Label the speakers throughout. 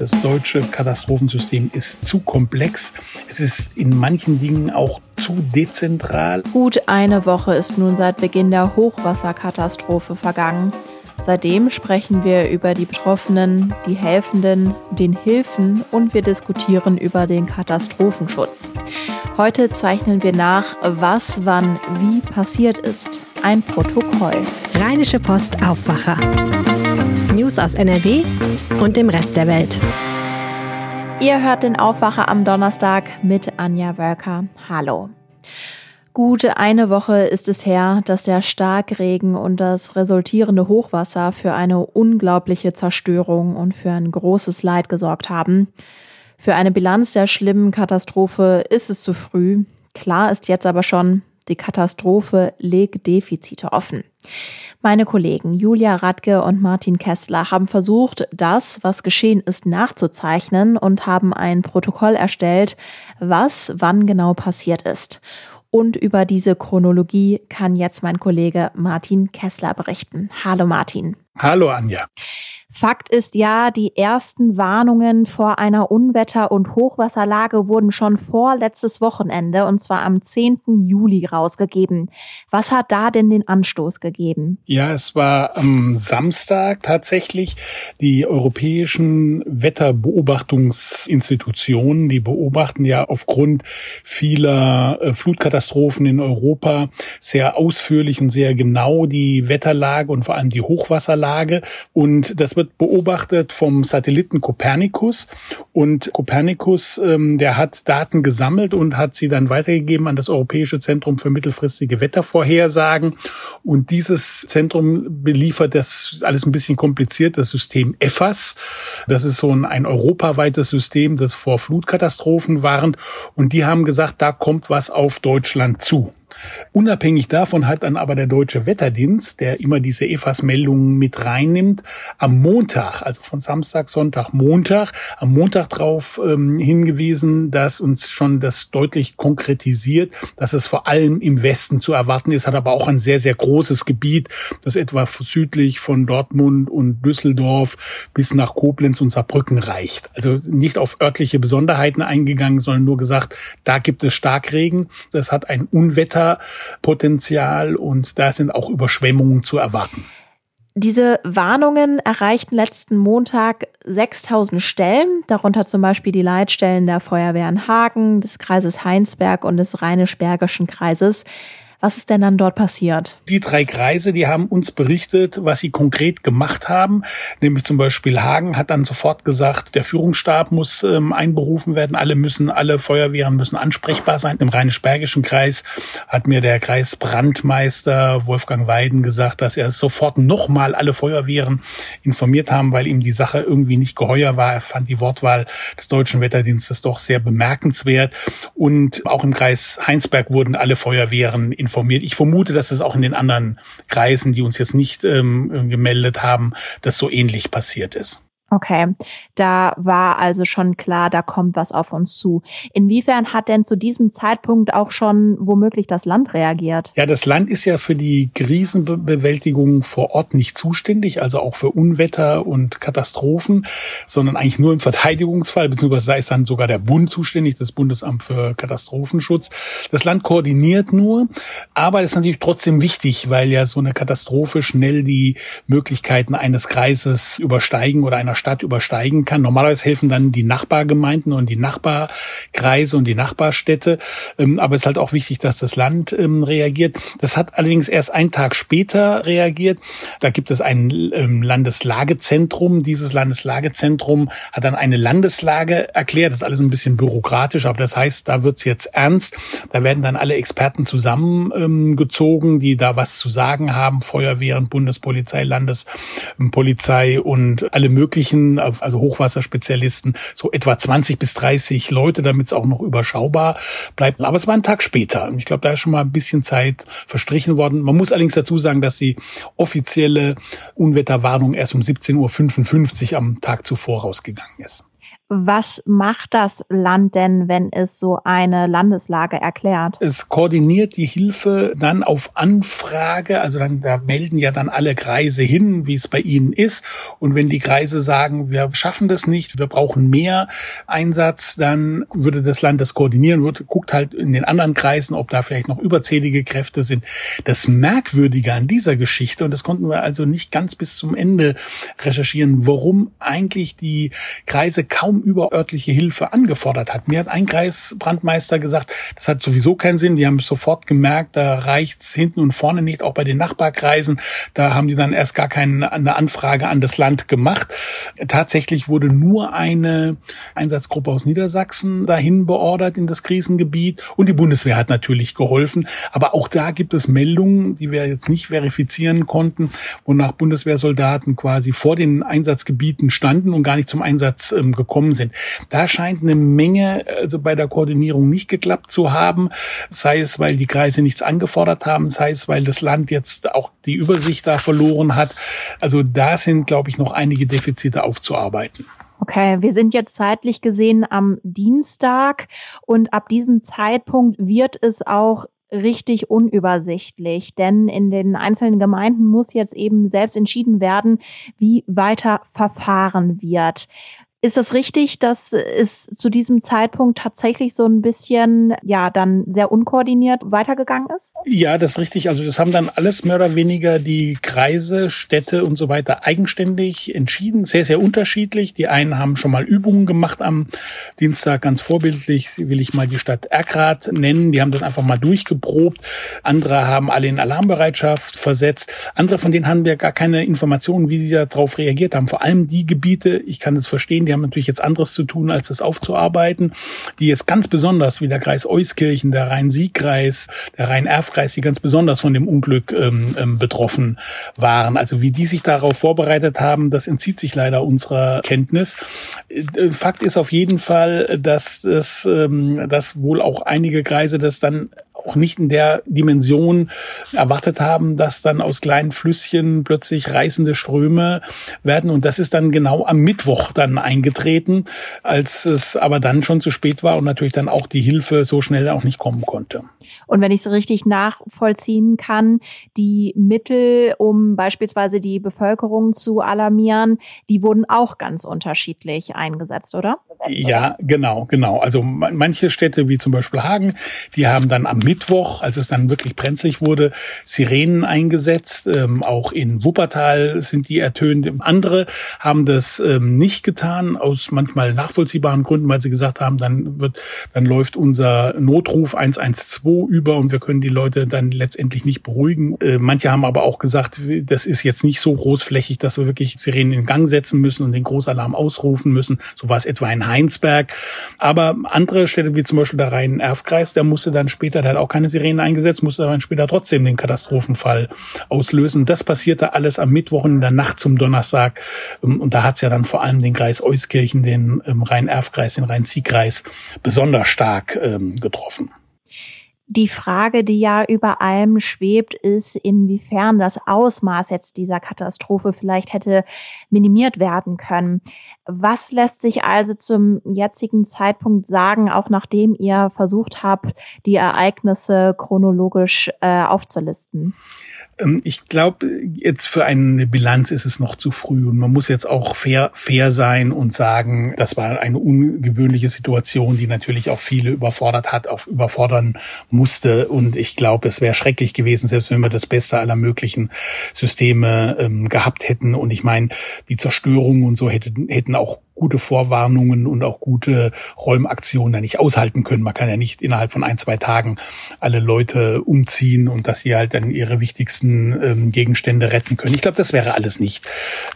Speaker 1: das deutsche Katastrophensystem ist zu komplex. Es ist in manchen Dingen auch zu dezentral.
Speaker 2: Gut eine Woche ist nun seit Beginn der Hochwasserkatastrophe vergangen. Seitdem sprechen wir über die Betroffenen, die Helfenden, den Hilfen und wir diskutieren über den Katastrophenschutz. Heute zeichnen wir nach, was wann wie passiert ist. Ein Protokoll.
Speaker 3: Rheinische Post Aufwacher. News aus NRW und dem Rest der Welt.
Speaker 2: Ihr hört den Aufwacher am Donnerstag mit Anja Wölker. Hallo. Gute eine Woche ist es her, dass der Starkregen und das resultierende Hochwasser für eine unglaubliche Zerstörung und für ein großes Leid gesorgt haben. Für eine Bilanz der schlimmen Katastrophe ist es zu früh. Klar ist jetzt aber schon, die Katastrophe legt Defizite offen. Meine Kollegen Julia Radke und Martin Kessler haben versucht, das, was geschehen ist, nachzuzeichnen und haben ein Protokoll erstellt, was wann genau passiert ist. Und über diese Chronologie kann jetzt mein Kollege Martin Kessler berichten. Hallo Martin.
Speaker 1: Hallo Anja.
Speaker 2: Fakt ist ja, die ersten Warnungen vor einer Unwetter- und Hochwasserlage wurden schon vor letztes Wochenende, und zwar am 10. Juli, rausgegeben. Was hat da denn den Anstoß gegeben?
Speaker 1: Ja, es war am Samstag tatsächlich die europäischen Wetterbeobachtungsinstitutionen, die beobachten ja aufgrund vieler äh, Flutkatastrophen in Europa sehr ausführlich und sehr genau die Wetterlage und vor allem die Hochwasserlage. Und das wird beobachtet vom Satelliten Copernicus. Und Copernicus, ähm, der hat Daten gesammelt und hat sie dann weitergegeben an das Europäische Zentrum für mittelfristige Wettervorhersagen. Und dieses Zentrum beliefert das alles ein bisschen kompliziert, das System EFAS. Das ist so ein, ein europaweites System, das vor Flutkatastrophen warnt. Und die haben gesagt, da kommt was auf Deutschland zu. Unabhängig davon hat dann aber der Deutsche Wetterdienst, der immer diese EFAS-Meldungen mit reinnimmt, am Montag, also von Samstag, Sonntag, Montag, am Montag darauf ähm, hingewiesen, dass uns schon das deutlich konkretisiert, dass es vor allem im Westen zu erwarten ist, hat aber auch ein sehr, sehr großes Gebiet, das etwa südlich von Dortmund und Düsseldorf bis nach Koblenz und Saarbrücken reicht. Also nicht auf örtliche Besonderheiten eingegangen, sondern nur gesagt, da gibt es Starkregen. Das hat ein Unwetter Potenzial und da sind auch Überschwemmungen zu erwarten.
Speaker 2: Diese Warnungen erreichten letzten Montag 6000 Stellen, darunter zum Beispiel die Leitstellen der Feuerwehr in Hagen, des Kreises Heinsberg und des Rheinisch-Bergischen Kreises. Was ist denn dann dort passiert?
Speaker 1: Die drei Kreise, die haben uns berichtet, was sie konkret gemacht haben. Nämlich zum Beispiel Hagen hat dann sofort gesagt, der Führungsstab muss ähm, einberufen werden. Alle müssen, alle Feuerwehren müssen ansprechbar sein. Im Rheinisch-Bergischen Kreis hat mir der Kreisbrandmeister Wolfgang Weiden gesagt, dass er sofort nochmal alle Feuerwehren informiert haben, weil ihm die Sache irgendwie nicht geheuer war. Er fand die Wortwahl des Deutschen Wetterdienstes doch sehr bemerkenswert. Und auch im Kreis Heinsberg wurden alle Feuerwehren informiert informiert. Ich vermute, dass es auch in den anderen Kreisen, die uns jetzt nicht ähm, gemeldet haben, dass so ähnlich passiert ist.
Speaker 2: Okay, da war also schon klar, da kommt was auf uns zu. Inwiefern hat denn zu diesem Zeitpunkt auch schon womöglich das Land reagiert?
Speaker 1: Ja, das Land ist ja für die Krisenbewältigung vor Ort nicht zuständig, also auch für Unwetter und Katastrophen, sondern eigentlich nur im Verteidigungsfall, beziehungsweise da ist dann sogar der Bund zuständig, das Bundesamt für Katastrophenschutz. Das Land koordiniert nur, aber es ist natürlich trotzdem wichtig, weil ja so eine Katastrophe schnell die Möglichkeiten eines Kreises übersteigen oder einer Stadt übersteigen kann. Normalerweise helfen dann die Nachbargemeinden und die Nachbarkreise und die Nachbarstädte. Ähm, aber es ist halt auch wichtig, dass das Land ähm, reagiert. Das hat allerdings erst einen Tag später reagiert. Da gibt es ein ähm, Landeslagezentrum. Dieses Landeslagezentrum hat dann eine Landeslage erklärt. Das ist alles ein bisschen bürokratisch, aber das heißt, da wird's jetzt ernst. Da werden dann alle Experten zusammengezogen, die da was zu sagen haben. Feuerwehren, Bundespolizei, Landespolizei und alle möglichen möglichen, also Hochwasserspezialisten, so etwa 20 bis 30 Leute, damit es auch noch überschaubar bleibt. Aber es war ein Tag später. Und ich glaube, da ist schon mal ein bisschen Zeit verstrichen worden. Man muss allerdings dazu sagen, dass die offizielle Unwetterwarnung erst um 17.55 Uhr am Tag zuvor rausgegangen ist.
Speaker 2: Was macht das Land denn, wenn es so eine Landeslage erklärt?
Speaker 1: Es koordiniert die Hilfe dann auf Anfrage, also dann da melden ja dann alle Kreise hin, wie es bei ihnen ist. Und wenn die Kreise sagen, wir schaffen das nicht, wir brauchen mehr Einsatz, dann würde das Land das koordinieren, würde, guckt halt in den anderen Kreisen, ob da vielleicht noch überzählige Kräfte sind. Das Merkwürdige an dieser Geschichte, und das konnten wir also nicht ganz bis zum Ende recherchieren, warum eigentlich die Kreise kaum überörtliche Hilfe angefordert hat. Mir hat ein Kreisbrandmeister gesagt, das hat sowieso keinen Sinn. Die haben sofort gemerkt, da reicht's hinten und vorne nicht, auch bei den Nachbarkreisen. Da haben die dann erst gar keine eine Anfrage an das Land gemacht. Tatsächlich wurde nur eine Einsatzgruppe aus Niedersachsen dahin beordert in das Krisengebiet und die Bundeswehr hat natürlich geholfen. Aber auch da gibt es Meldungen, die wir jetzt nicht verifizieren konnten, wonach Bundeswehrsoldaten quasi vor den Einsatzgebieten standen und gar nicht zum Einsatz ähm, gekommen gekommen sind. Da scheint eine Menge also bei der Koordinierung nicht geklappt zu haben, sei es, weil die Kreise nichts angefordert haben, sei es, weil das Land jetzt auch die Übersicht da verloren hat. Also da sind, glaube ich, noch einige Defizite aufzuarbeiten.
Speaker 2: Okay, wir sind jetzt zeitlich gesehen am Dienstag und ab diesem Zeitpunkt wird es auch richtig unübersichtlich, denn in den einzelnen Gemeinden muss jetzt eben selbst entschieden werden, wie weiter verfahren wird. Ist es richtig, dass es zu diesem Zeitpunkt tatsächlich so ein bisschen, ja, dann sehr unkoordiniert weitergegangen ist?
Speaker 1: Ja, das ist richtig. Also das haben dann alles mehr oder weniger die Kreise, Städte und so weiter eigenständig entschieden. Sehr, sehr unterschiedlich. Die einen haben schon mal Übungen gemacht am Dienstag. Ganz vorbildlich will ich mal die Stadt Erkrath nennen. Die haben das einfach mal durchgeprobt. Andere haben alle in Alarmbereitschaft versetzt. Andere von denen haben wir gar keine Informationen, wie sie darauf reagiert haben. Vor allem die Gebiete, ich kann es verstehen, die haben natürlich jetzt anderes zu tun, als das aufzuarbeiten, die jetzt ganz besonders, wie der Kreis Euskirchen, der Rhein-Sieg-Kreis, der Rhein-Erf-Kreis, die ganz besonders von dem Unglück ähm, ähm, betroffen waren. Also wie die sich darauf vorbereitet haben, das entzieht sich leider unserer Kenntnis. Äh, Fakt ist auf jeden Fall, dass es, ähm, dass wohl auch einige Kreise das dann auch nicht in der Dimension erwartet haben, dass dann aus kleinen Flüsschen plötzlich reißende Ströme werden. Und das ist dann genau am Mittwoch dann eingetreten, als es aber dann schon zu spät war und natürlich dann auch die Hilfe so schnell auch nicht kommen konnte.
Speaker 2: Und wenn ich so richtig nachvollziehen kann, die Mittel, um beispielsweise die Bevölkerung zu alarmieren, die wurden auch ganz unterschiedlich eingesetzt, oder?
Speaker 1: Ja, genau, genau. Also manche Städte, wie zum Beispiel Hagen, die haben dann am Mittwoch, als es dann wirklich brenzlig wurde, Sirenen eingesetzt. Ähm, auch in Wuppertal sind die ertönt. Andere haben das ähm, nicht getan, aus manchmal nachvollziehbaren Gründen, weil sie gesagt haben, dann wird, dann läuft unser Notruf 112 über und wir können die Leute dann letztendlich nicht beruhigen. Äh, manche haben aber auch gesagt, das ist jetzt nicht so großflächig, dass wir wirklich Sirenen in Gang setzen müssen und den Großalarm ausrufen müssen. So war es etwa in Heinsberg. Aber andere Städte, wie zum Beispiel der Rhein-Erf-Kreis, der musste dann später, der auch keine Sirenen eingesetzt, musste dann später trotzdem den Katastrophenfall auslösen. Das passierte alles am Mittwoch in der Nacht zum Donnerstag. Ähm, und da hat es ja dann vor allem den Kreis Euskirchen, den ähm, Rhein-Erf-Kreis, den Rhein-Sieg-Kreis besonders stark ähm, getroffen.
Speaker 2: Die Frage, die ja über allem schwebt, ist, inwiefern das Ausmaß jetzt dieser Katastrophe vielleicht hätte minimiert werden können. Was lässt sich also zum jetzigen Zeitpunkt sagen, auch nachdem ihr versucht habt, die Ereignisse chronologisch äh, aufzulisten?
Speaker 1: Ähm, ich glaube, jetzt für eine Bilanz ist es noch zu früh und man muss jetzt auch fair, fair sein und sagen, das war eine ungewöhnliche Situation, die natürlich auch viele überfordert hat, auch überfordern musste. Und ich glaube, es wäre schrecklich gewesen, selbst wenn wir das Beste aller möglichen Systeme ähm, gehabt hätten. Und ich meine, die Zerstörung und so hätten, hätten auch gute Vorwarnungen und auch gute Räumaktionen da nicht aushalten können. Man kann ja nicht innerhalb von ein, zwei Tagen alle Leute umziehen und dass sie halt dann ihre wichtigsten ähm, Gegenstände retten können. Ich glaube, das wäre alles nicht,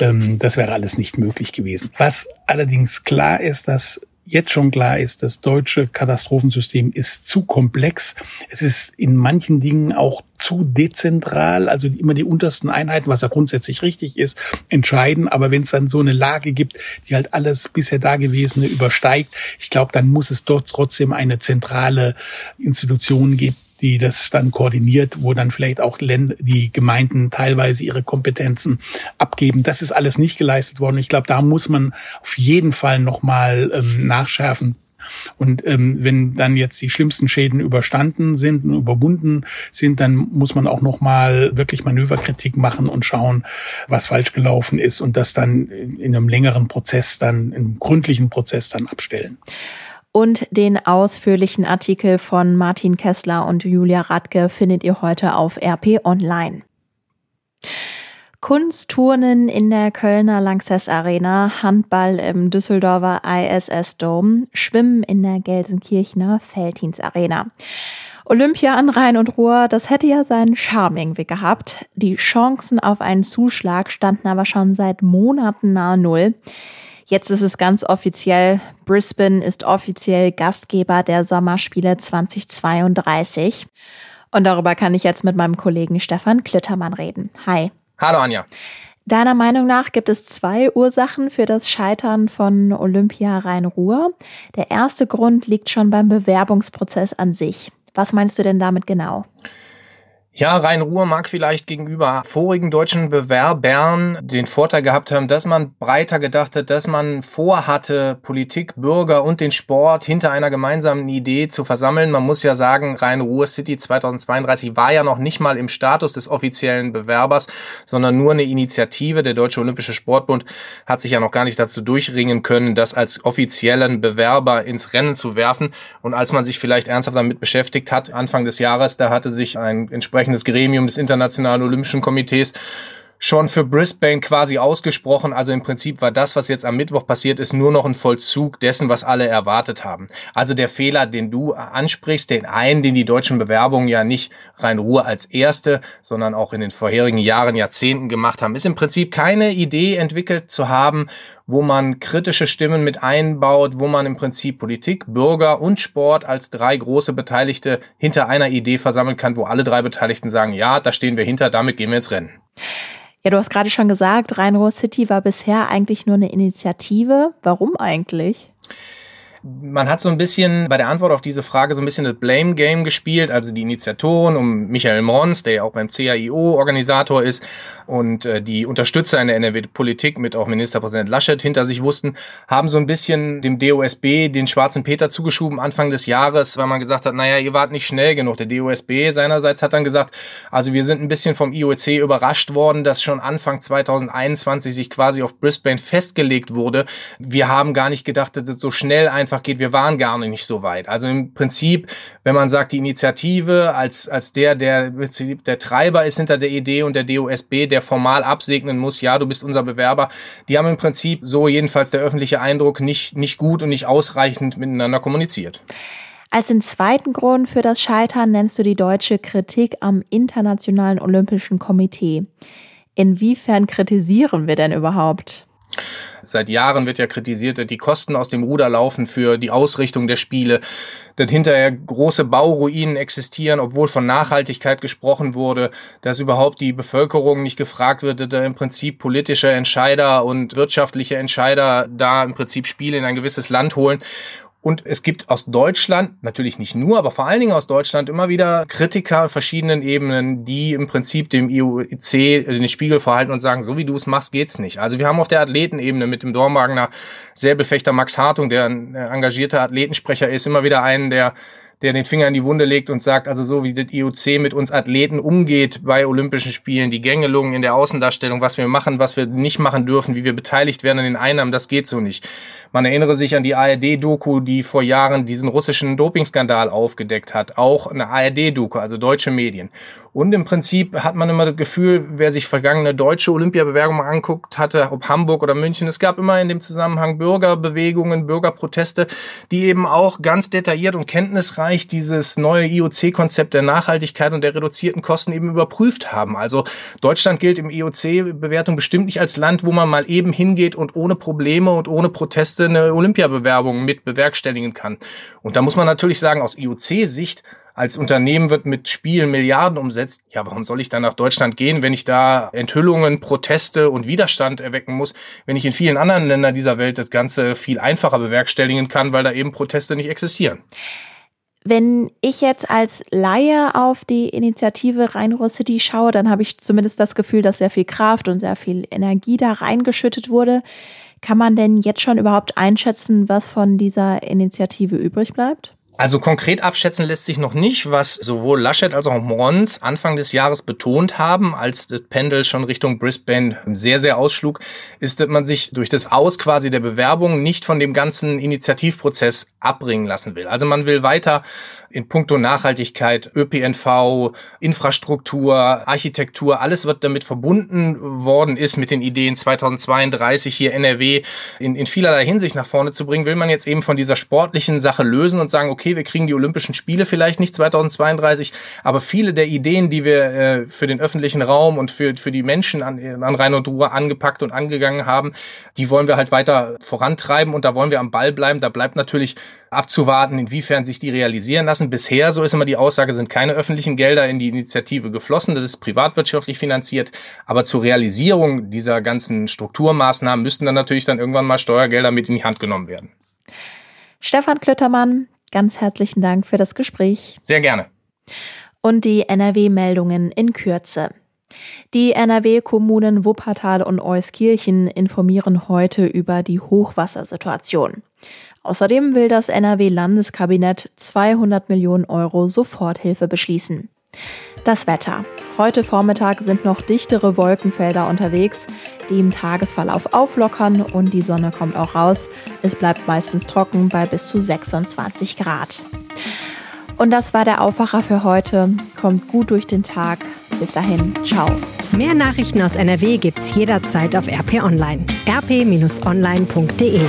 Speaker 1: ähm, das wäre alles nicht möglich gewesen. Was allerdings klar ist, dass jetzt schon klar ist, das deutsche Katastrophensystem ist zu komplex. Es ist in manchen Dingen auch zu dezentral, also immer die untersten Einheiten, was ja grundsätzlich richtig ist, entscheiden. Aber wenn es dann so eine Lage gibt, die halt alles bisher Dagewesene übersteigt, ich glaube, dann muss es dort trotzdem eine zentrale Institution geben, die das dann koordiniert, wo dann vielleicht auch die Gemeinden teilweise ihre Kompetenzen abgeben. Das ist alles nicht geleistet worden. Ich glaube, da muss man auf jeden Fall nochmal ähm, nachschärfen. Und ähm, wenn dann jetzt die schlimmsten Schäden überstanden sind und überwunden sind, dann muss man auch noch mal wirklich Manöverkritik machen und schauen, was falsch gelaufen ist und das dann in einem längeren Prozess, dann einem gründlichen Prozess dann abstellen
Speaker 2: und den ausführlichen Artikel von Martin Kessler und Julia Radke findet ihr heute auf RP Online. Kunstturnen in der Kölner Lanxess Arena, Handball im Düsseldorfer ISS Dome, Schwimmen in der Gelsenkirchener Feldhins Arena. Olympia an Rhein und Ruhr, das hätte ja seinen Charme irgendwie gehabt. Die Chancen auf einen Zuschlag standen aber schon seit Monaten nahe Null. Jetzt ist es ganz offiziell. Brisbane ist offiziell Gastgeber der Sommerspiele 2032. Und darüber kann ich jetzt mit meinem Kollegen Stefan Klittermann reden. Hi.
Speaker 4: Hallo Anja.
Speaker 2: Deiner Meinung nach gibt es zwei Ursachen für das Scheitern von Olympia Rhein-Ruhr. Der erste Grund liegt schon beim Bewerbungsprozess an sich. Was meinst du denn damit genau?
Speaker 4: Ja, Rhein-Ruhr mag vielleicht gegenüber vorigen deutschen Bewerbern den Vorteil gehabt haben, dass man breiter gedacht hat, dass man vorhatte, Politik, Bürger und den Sport hinter einer gemeinsamen Idee zu versammeln. Man muss ja sagen, Rhein-Ruhr City 2032 war ja noch nicht mal im Status des offiziellen Bewerbers, sondern nur eine Initiative. Der Deutsche Olympische Sportbund hat sich ja noch gar nicht dazu durchringen können, das als offiziellen Bewerber ins Rennen zu werfen. Und als man sich vielleicht ernsthaft damit beschäftigt hat, Anfang des Jahres, da hatte sich ein entsprechend entsprechendes Gremium des Internationalen Olympischen Komitees schon für Brisbane quasi ausgesprochen. Also im Prinzip war das, was jetzt am Mittwoch passiert ist, nur noch ein Vollzug dessen, was alle erwartet haben. Also der Fehler, den du ansprichst, den einen, den die deutschen Bewerbungen ja nicht rein Ruhe als erste, sondern auch in den vorherigen Jahren, Jahrzehnten gemacht haben, ist im Prinzip keine Idee entwickelt zu haben, wo man kritische Stimmen mit einbaut, wo man im Prinzip Politik, Bürger und Sport als drei große Beteiligte hinter einer Idee versammeln kann, wo alle drei Beteiligten sagen, ja, da stehen wir hinter, damit gehen wir ins Rennen.
Speaker 2: Ja, du hast gerade schon gesagt, Rhein-Ruhr City war bisher eigentlich nur eine Initiative. Warum eigentlich?
Speaker 4: Man hat so ein bisschen bei der Antwort auf diese Frage so ein bisschen das Blame Game gespielt, also die Initiatoren um Michael Mons, der ja auch beim CAIO Organisator ist und äh, die Unterstützer in der NRW-Politik mit auch Ministerpräsident Laschet hinter sich wussten, haben so ein bisschen dem DOSB den schwarzen Peter zugeschoben Anfang des Jahres, weil man gesagt hat, naja, ihr wart nicht schnell genug. Der DOSB seinerseits hat dann gesagt, also wir sind ein bisschen vom IOC überrascht worden, dass schon Anfang 2021 sich quasi auf Brisbane festgelegt wurde. Wir haben gar nicht gedacht, dass es so schnell einfach einfach geht, wir waren gar nicht so weit. Also im Prinzip, wenn man sagt, die Initiative als, als der, der der Treiber ist hinter der Idee und der DOSB, der formal absegnen muss, ja, du bist unser Bewerber, die haben im Prinzip, so jedenfalls der öffentliche Eindruck, nicht, nicht gut und nicht ausreichend miteinander kommuniziert.
Speaker 2: Als den zweiten Grund für das Scheitern nennst du die deutsche Kritik am Internationalen Olympischen Komitee. Inwiefern kritisieren wir denn überhaupt?
Speaker 4: Seit Jahren wird ja kritisiert, dass die Kosten aus dem Ruder laufen für die Ausrichtung der Spiele, dass hinterher große Bauruinen existieren, obwohl von Nachhaltigkeit gesprochen wurde, dass überhaupt die Bevölkerung nicht gefragt wird, dass da im Prinzip politische Entscheider und wirtschaftliche Entscheider da im Prinzip Spiele in ein gewisses Land holen. Und es gibt aus Deutschland, natürlich nicht nur, aber vor allen Dingen aus Deutschland immer wieder Kritiker auf verschiedenen Ebenen, die im Prinzip dem IOC den Spiegel verhalten und sagen, so wie du es machst, geht's nicht. Also wir haben auf der Athletenebene mit dem Dormagener Säbelfechter Max Hartung, der ein engagierter Athletensprecher ist, immer wieder einen, der der den Finger in die Wunde legt und sagt, also so wie das IOC mit uns Athleten umgeht bei Olympischen Spielen, die Gängelungen in der Außendarstellung, was wir machen, was wir nicht machen dürfen, wie wir beteiligt werden an den Einnahmen, das geht so nicht. Man erinnere sich an die ARD-Doku, die vor Jahren diesen russischen Dopingskandal aufgedeckt hat. Auch eine ARD-Doku, also deutsche Medien. Und im Prinzip hat man immer das Gefühl, wer sich vergangene deutsche Olympiabewerbungen anguckt hatte, ob Hamburg oder München, es gab immer in dem Zusammenhang Bürgerbewegungen, Bürgerproteste, die eben auch ganz detailliert und kenntnisreich dieses neue IOC-Konzept der Nachhaltigkeit und der reduzierten Kosten eben überprüft haben. Also Deutschland gilt im IOC-Bewertung bestimmt nicht als Land, wo man mal eben hingeht und ohne Probleme und ohne Proteste eine Olympiabewerbung mit bewerkstelligen kann. Und da muss man natürlich sagen, aus IOC-Sicht als Unternehmen wird mit Spielen Milliarden umsetzt. Ja, warum soll ich dann nach Deutschland gehen, wenn ich da Enthüllungen, Proteste und Widerstand erwecken muss, wenn ich in vielen anderen Ländern dieser Welt das Ganze viel einfacher bewerkstelligen kann, weil da eben Proteste nicht existieren?
Speaker 2: Wenn ich jetzt als Laie auf die Initiative Rhein City schaue, dann habe ich zumindest das Gefühl, dass sehr viel Kraft und sehr viel Energie da reingeschüttet wurde. Kann man denn jetzt schon überhaupt einschätzen, was von dieser Initiative übrig bleibt?
Speaker 4: Also konkret abschätzen lässt sich noch nicht, was sowohl Laschet als auch Mons Anfang des Jahres betont haben, als das Pendel schon Richtung Brisbane sehr, sehr ausschlug, ist, dass man sich durch das Aus quasi der Bewerbung nicht von dem ganzen Initiativprozess abbringen lassen will. Also man will weiter in puncto Nachhaltigkeit, ÖPNV, Infrastruktur, Architektur, alles wird damit verbunden worden ist mit den Ideen 2032 hier NRW in, in vielerlei Hinsicht nach vorne zu bringen, will man jetzt eben von dieser sportlichen Sache lösen und sagen, okay, wir kriegen die Olympischen Spiele vielleicht nicht 2032, aber viele der Ideen, die wir äh, für den öffentlichen Raum und für, für die Menschen an, an Rhein und Ruhr angepackt und angegangen haben, die wollen wir halt weiter vorantreiben und da wollen wir am Ball bleiben. Da bleibt natürlich abzuwarten, inwiefern sich die realisieren lassen. Bisher, so ist immer die Aussage, sind keine öffentlichen Gelder in die Initiative geflossen. Das ist privatwirtschaftlich finanziert. Aber zur Realisierung dieser ganzen Strukturmaßnahmen müssten dann natürlich dann irgendwann mal Steuergelder mit in die Hand genommen werden.
Speaker 2: Stefan Klöttermann, ganz herzlichen Dank für das Gespräch.
Speaker 4: Sehr gerne.
Speaker 2: Und die NRW-Meldungen in Kürze. Die NRW-Kommunen Wuppertal und Euskirchen informieren heute über die Hochwassersituation. Außerdem will das NRW-Landeskabinett 200 Millionen Euro Soforthilfe beschließen. Das Wetter. Heute Vormittag sind noch dichtere Wolkenfelder unterwegs, die im Tagesverlauf auflockern und die Sonne kommt auch raus. Es bleibt meistens trocken bei bis zu 26 Grad. Und das war der Aufwacher für heute. Kommt gut durch den Tag. Bis dahin, ciao.
Speaker 3: Mehr Nachrichten aus NRW gibt's jederzeit auf RP Online. rp-online.de